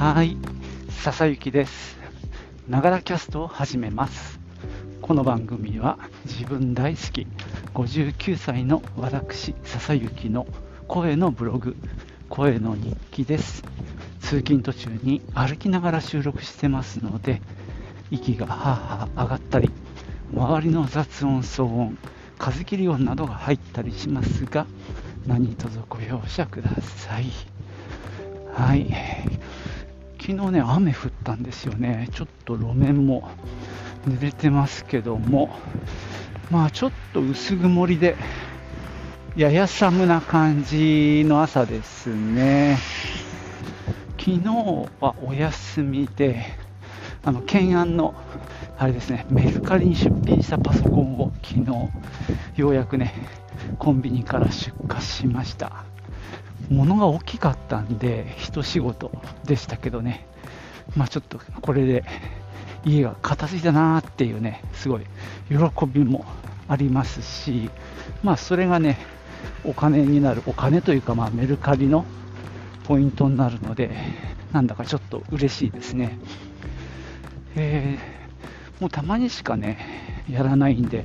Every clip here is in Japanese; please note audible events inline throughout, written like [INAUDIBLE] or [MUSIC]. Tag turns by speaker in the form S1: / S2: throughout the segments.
S1: はい、笹雪です。ながらキャストを始めます。この番組は自分大好き59歳の私笹雪の声のブログ、声の日記です。通勤途中に歩きながら収録してますので、息がはあはあ上がったり、周りの雑音、騒音、風切り音などが入ったりしますが、何卒ご容赦ください。はい。昨日ね、雨降ったんですよね。ちょっと路面も濡れてますけども、まあちょっと薄曇りで、やや寒な感じの朝ですね。昨日はお休みで、あの、懸案の、あれですね、メルカリに出品したパソコンを昨日、ようやくね、コンビニから出荷しました。物が大きかったんで、一仕事でしたけどね、まあちょっとこれで家が片付いたなーっていうね、すごい喜びもありますし、まあそれがね、お金になる、お金というか、まあメルカリのポイントになるので、なんだかちょっと嬉しいですね。えーもうたまにしかね、やらないんで、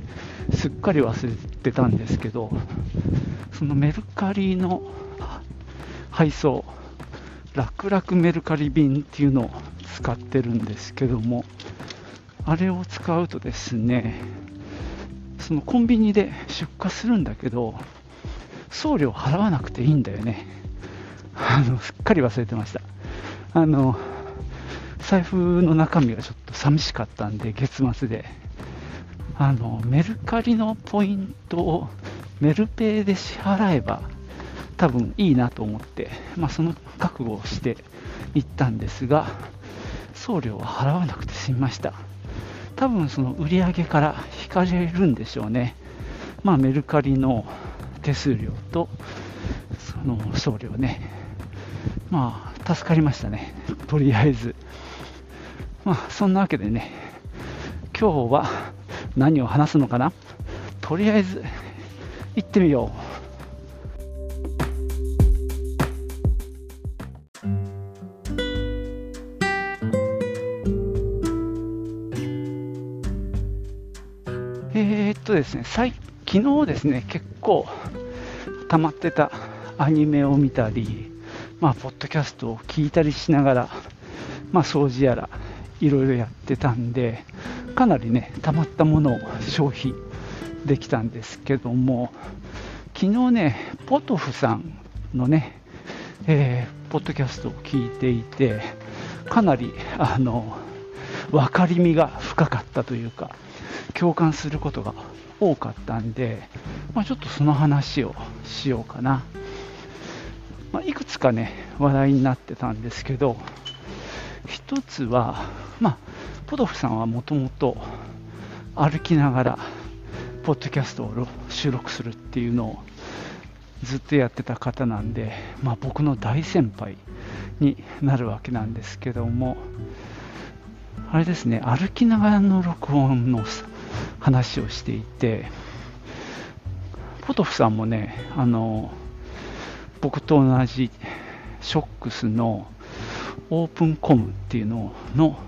S1: すっかり忘れてたんですけど、そのメルカリの配送、楽々メルカリ便っていうのを使ってるんですけども、あれを使うとですね、そのコンビニで出荷するんだけど、送料払わなくていいんだよね。あの、すっかり忘れてました。あの、財布の中身がちょっと寂しかったんで、月末で。あの、メルカリのポイントをメルペイで支払えば、多分いいなと思って、まあ、その覚悟をして行ったんですが、送料は払わなくて済みました。多分その売り上げから引かれるんでしょうね。まあ、メルカリの手数料と、その送料ね。まあ、助かりましたね。とりあえず。まあ、そんなわけでね、今日は何を話すのかなとりあえず行ってみよう。ですね、最昨日ですね、結構溜まってたアニメを見たり、まあ、ポッドキャストを聞いたりしながら、まあ、掃除やらいろいろやってたんで、かなりね、溜まったものを消費できたんですけども、昨日ね、ポトフさんのね、えーポッドキャストを聞いていて、かなり、あの、分かりみが深かったというか、共感することが多かったんで、まあ、ちょっとその話をしようかな。まあ、いくつかね、話題になってたんですけど、一つは、まあ、ポトフさんはもともと歩きながら、ポッドキャストを収録するっていうのをずっとやってた方なんで、まあ、僕の大先輩になるわけなんですけども、あれですね、歩きながらの録音の話をしていて、ポトフさんもね、あの、僕と同じショックスのオープンコムっていうのの、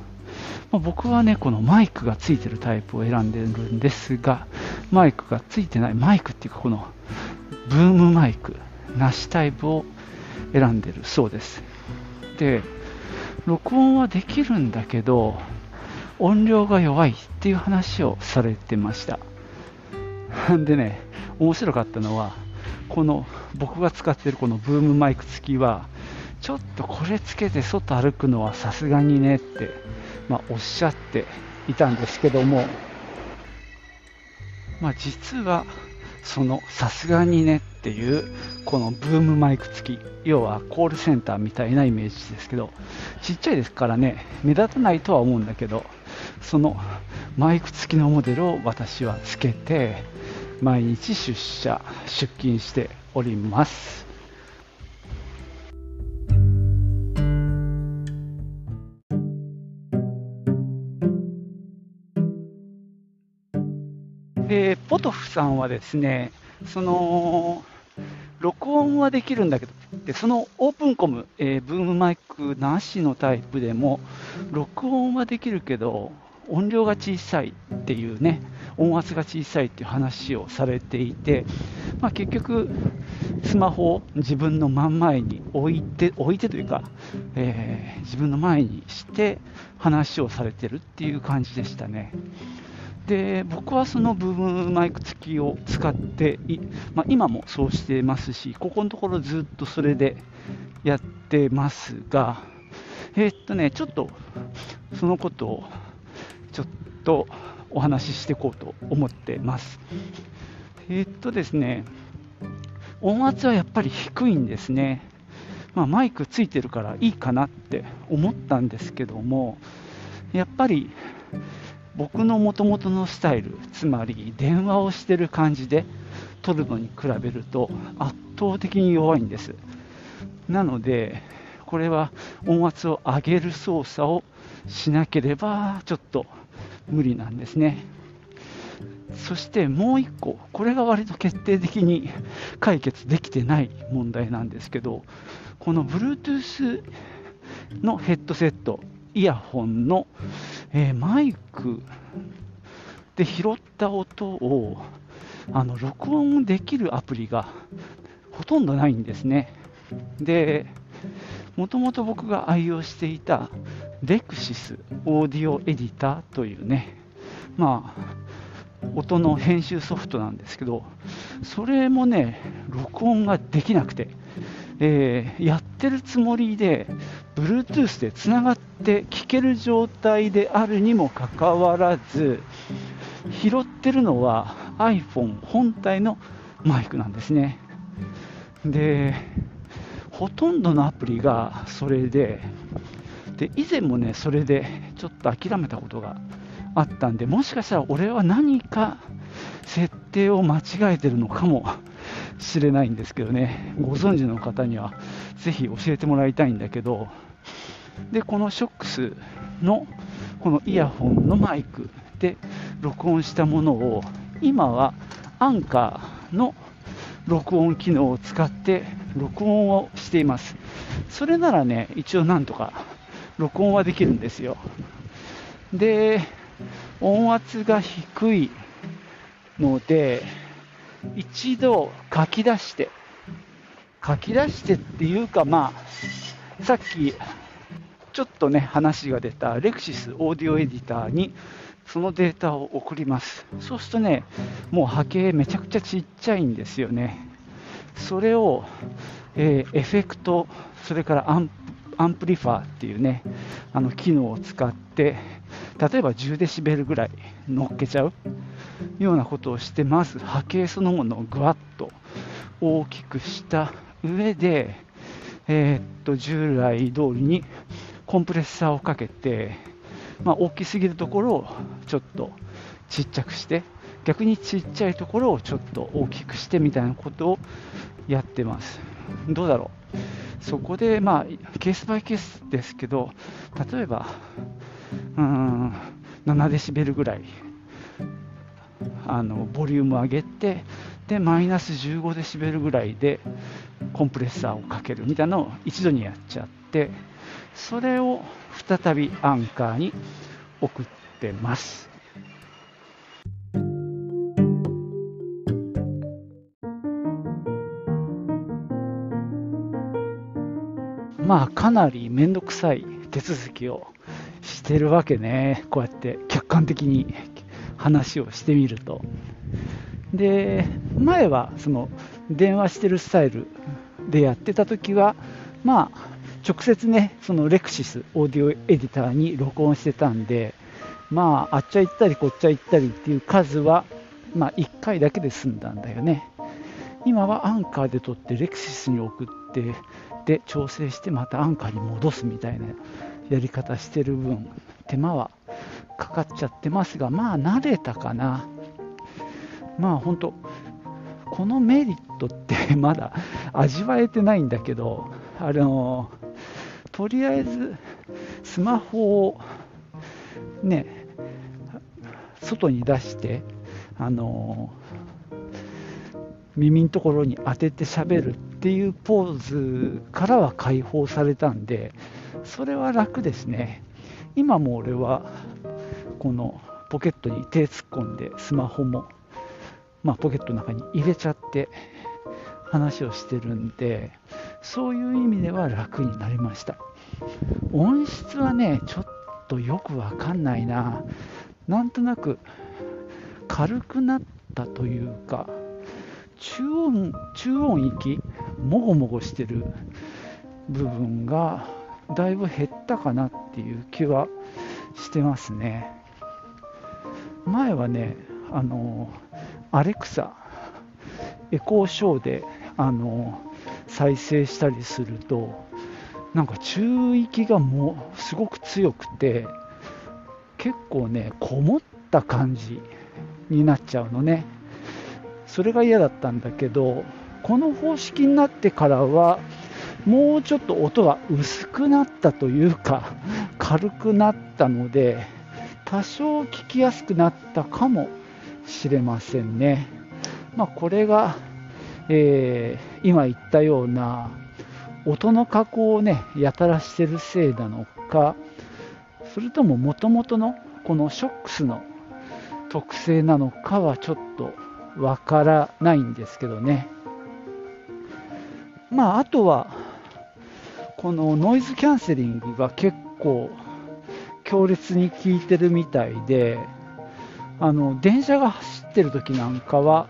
S1: まあ僕はね、このマイクがついてるタイプを選んでるんですが、マイクがついてない、マイクっていうかこのブームマイクなしタイプを選んでるそうです。で、録音はできるんだけど、音量が弱いっていう話をされてました。でね、面白かったのは、この僕が使ってるこのブームマイク付きは、ちょっとこれつけて外歩くのはさすがにねって、まあ、おっしゃっていたんですけども、まあ、実はそのさすがにねっていうこのブームマイク付き要はコールセンターみたいなイメージですけどちっちゃいですからね目立たないとは思うんだけどそのマイク付きのモデルを私はつけて毎日出社出勤しております。でポトフさんはですねその録音はできるんだけど、でそのオープンコム、えー、ブームマイクなしのタイプでも、録音はできるけど、音量が小さいっていうね、音圧が小さいっていう話をされていて、まあ、結局、スマホを自分の真ん前に置いて、置いてというか、えー、自分の前にして話をされてるっていう感じでしたね。で僕はそのブームマイク付きを使ってまあ、今もそうしてますし、ここのところずっとそれでやってますが、えー、っとね、ちょっとそのことをちょっとお話ししていこうと思ってます。えー、っとですね、音圧はやっぱり低いんですね。まあ、マイクついてるからいいかなって思ったんですけども、やっぱり僕のもともとのスタイル、つまり電話をしてる感じで撮るのに比べると圧倒的に弱いんです。なので、これは音圧を上げる操作をしなければちょっと無理なんですね。そしてもう1個、これが割と決定的に解決できてない問題なんですけど、この Bluetooth のヘッドセット、イヤホンのえー、マイクで拾った音をあの録音できるアプリがほとんどないんですね。で、もともと僕が愛用していたレクシスオーディオエディターというね、まあ、音の編集ソフトなんですけど、それもね、録音ができなくて、えー、やってるつもりで、Bluetooth でつながって聞ける状態であるにもかかわらず、拾ってるのは iPhone 本体のマイクなんですね。で、ほとんどのアプリがそれで、で以前もね、それでちょっと諦めたことがあったんで、もしかしたら俺は何か設定を間違えてるのかもしれないんですけどね、ご存知の方にはぜひ教えてもらいたいんだけど、で、この SHOX のこのイヤホンのマイクで録音したものを、今はアンカーの録音機能を使って録音をしています。それならね、一応なんとか録音はできるんですよ。で、音圧が低いので、一度書き出して、書き出してっていうか、まあ、さっき、ちょっとね、話が出たレクシスオーディオエディターに、そのデータを送ります。そうするとね、もう波形めちゃくちゃちっちゃいんですよね。それを、えー、エフェクト、それからアンプアンプリファーっていうね、あの機能を使って、例えば10デシベルぐらい乗っけちゃうようなことをして、まず波形そのものをぐわっと大きくした上で、えー、っと従来通りにコンプレッサーをかけて、まあ、大きすぎるところをちょっとちっちゃくして、逆にちっちゃいところをちょっと大きくしてみたいなことをやってます。どうだろう？そこで、まあ、ケースバイケースですけど、例えば、うん、7デシベルぐらいあのボリューム上げてでマイナス15デシベルぐらいでコンプレッサーをかけるみたいなのを一度にやっちゃってそれを再びアンカーに送ってます。まあかなり面倒くさい手続きをしてるわけねこうやって客観的に話をしてみると。で、前はその電話してるスタイルでやってた時は、まあ、直接ね、そのレクシスオーディオエディターに録音してたんで、まあ、あっちゃ行ったりこっちゃ行ったりっていう数は、まあ、1回だけで済んだんだよね。今はアンカーで撮ってレクシスに送ってで調整してまたアンカーに戻すみたいなやり方してる分手間はかかっちゃってますが、まあ慣れたかな。まあ本当、このメリットってまだ味わえてないんだけど、あの、とりあえずスマホをね、外に出して、あの、耳のところに当てて喋るっっていうポーズからは解放されたんで、それは楽ですね。今も俺はこのポケットに手突っ込んでスマホも、まあ、ポケットの中に入れちゃって話をしてるんでそういう意味では楽になりました音質はねちょっとよくわかんないななんとなく軽くなったというか中音中音域もごもごしてる部分がだいぶ減ったかなっていう気はしてますね。前はねあのアレクサエコーショーであの再生したりするとなんか中域がもうすごく強くて結構ねこもった感じになっちゃうのね。それが嫌だったんだけどこの方式になってからはもうちょっと音が薄くなったというか軽くなったので多少聞きやすくなったかもしれませんね。まあ、これがえー、今言ったような音の加工をねやたらしてるせいなのかそれとももともとのこのショックスの特性なのかはちょっとわからないんですけどねまああとはこのノイズキャンセリングが結構強烈に効いてるみたいであの電車が走ってる時なんかは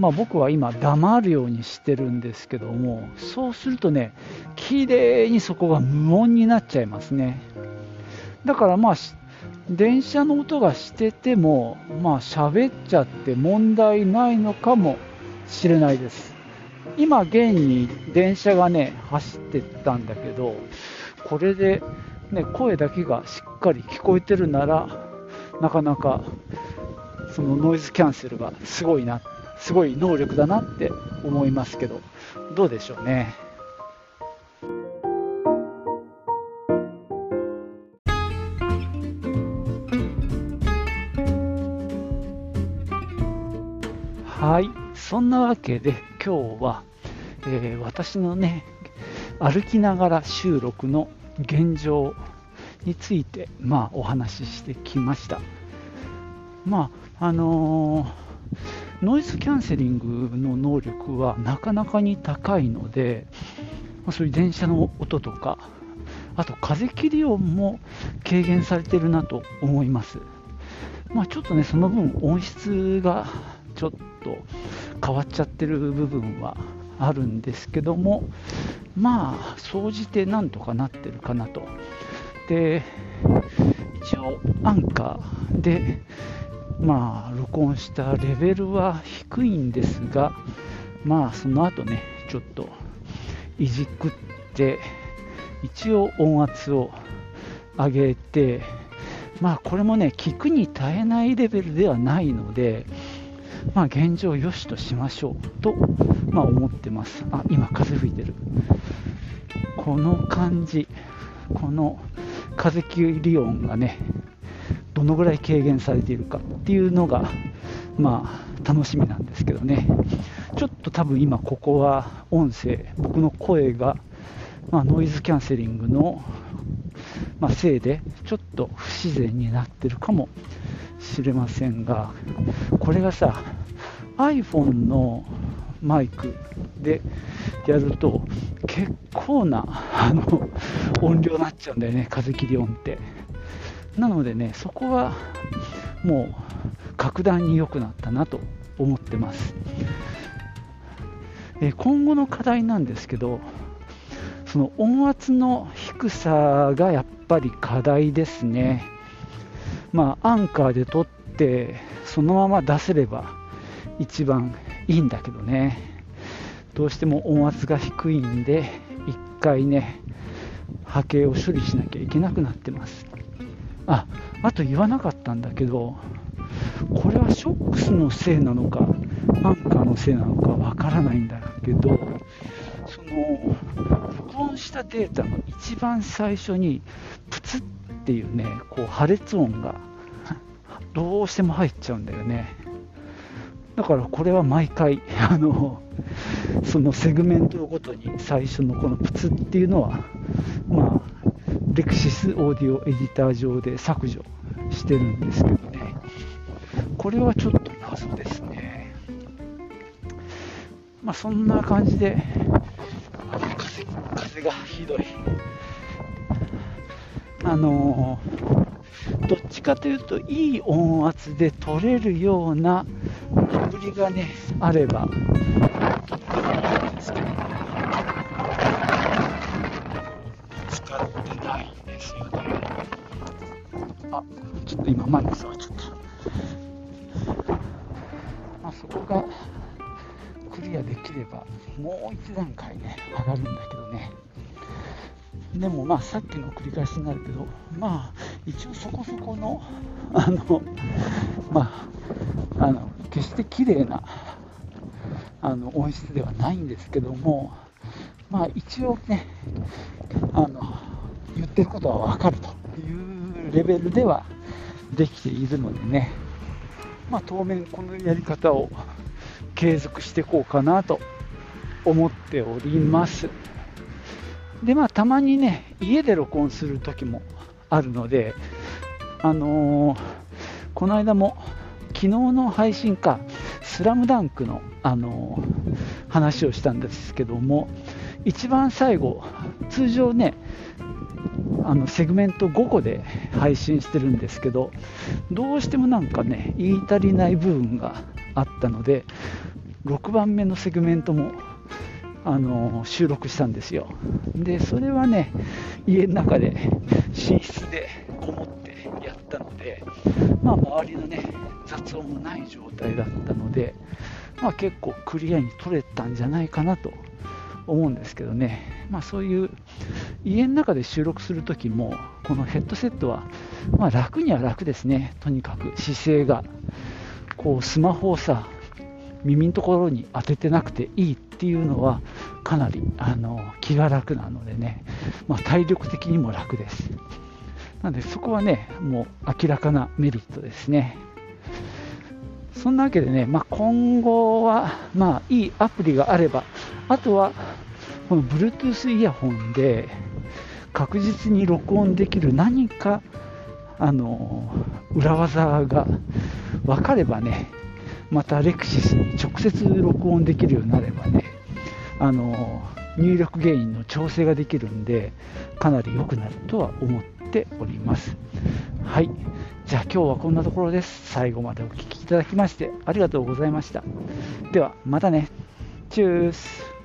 S1: まあ、僕は今黙るようにしてるんですけどもそうするとね綺麗にそこが無音になっちゃいますね。だからまあ電車の音がしててもまあ喋っちゃって問題ないのかもしれないです。今現に電車がね走ってたんだけどこれで、ね、声だけがしっかり聞こえてるならなかなかそのノイズキャンセルがすごいなすごい能力だなって思いますけど、どうでしょうね？はい、そんなわけで今日は、えー、私のね、歩きながら収録の現状について、まあ、お話ししてきました。まあ、あのーノイズキャンセリングの能力はなかなかに高いので、そういう電車の音とか、あと風切り音も軽減されてるなと思います。まあ、ちょっとね、その分音質がちょっと変わっちゃってる部分はあるんですけども、まあ、総じてなんとかなってるかなと。で、一応、アンカーで、まあ、録音したレベルは低いんですが、まあ、その後ね、ちょっといじくって、一応音圧を上げて、まあ、これもね、聞くに耐えないレベルではないので、まあ、現状良しとしましょうと、まあ、思ってます。あ、今、風吹いてる。この感じ、この風切り音がね、どのぐらい軽減されているかっていうのが、まあ、楽しみなんですけどね、ちょっと多分今、ここは音声、僕の声が、まあ、ノイズキャンセリングの、まあ、せいで、ちょっと不自然になってるかもませんが、これがさ、iPhone のマイクでやると結構なあの音量になっちゃうんだよね、風切り音って。なのでね、そこはもう格段に良くなったなと思ってます。え今後の課題なんですけど、その音圧の低さがやっぱり課題ですね。まあ、アンカーで撮って、そのまま出せれば一番いいんだけどね。どうしても音圧が低いんで、一回ね、波形を処理しなきゃいけなくなってます。ああと言わなかったんだけどこれはショックスのせいなのかアンカーのせいなのかわからないんだけどその録音したデータの一番最初にプツッっていうねこう破裂音が [LAUGHS] どうしても入っちゃうんだよね。だからこれは毎回 [LAUGHS] あのそのセグメントごとに最初のこのプツっていうのはまあレクシスオーディオエディター上で削除してるんですけどね。これはちょっと謎ですね。まあそんな感じで風風がひどい。あのどっちかというといい音圧で取れるようなアプリがねあれば。使ってないんですよね。あちょっと今マイク触っちゃった。まあそこがクリアできればもう一段階ね上がるんだけどねでもまあさっきの繰り返しになるけどまあ一応そこそこのあのまああの決して綺麗なあの音質ではないんですけどもまあ一応ねあの言ってることは分かるというレベルではできているのでねまあ当面このやり方を継続していこうかなと思っております。でまあたまにね家で録音する時もあるのであのー、この間も昨日の配信か「スラムダンクの、あのー、話をしたんですけども一番最後通常ねあのセグメント5個で配信してるんですけどどうしてもなんかね言い足りない部分があったので6番目のセグメントもあの収録したんですよ。でそれはね家の中で寝室でこもってやったので、まあ、周りのね雑音もない状態だったので、まあ、結構クリアに撮れたんじゃないかなと思うんですけどね、まあ、そういう家の中で収録するときもこのヘッドセットは、まあ、楽には楽ですね。とにかく姿勢がこうスマホをさ耳のところに当ててなくていいっていうのはかなりあの気が楽なのでね、まあ、体力的にも楽です。なのでそこはね、もう明らかなメリットですね。そんなわけでね、まあ、今後は、まあ、いいアプリがあれば、あとはこの Bluetooth イヤホンで確実に録音できる何かあの裏技が分かればね、またレクシスに直接録音できるようになればね、あの入力原因の調整ができるんで、かなり良くなるとは思っております。はい。じゃあ今日はこんなところです。最後までお聴きいただきましてありがとうございました。ではまたね。チュース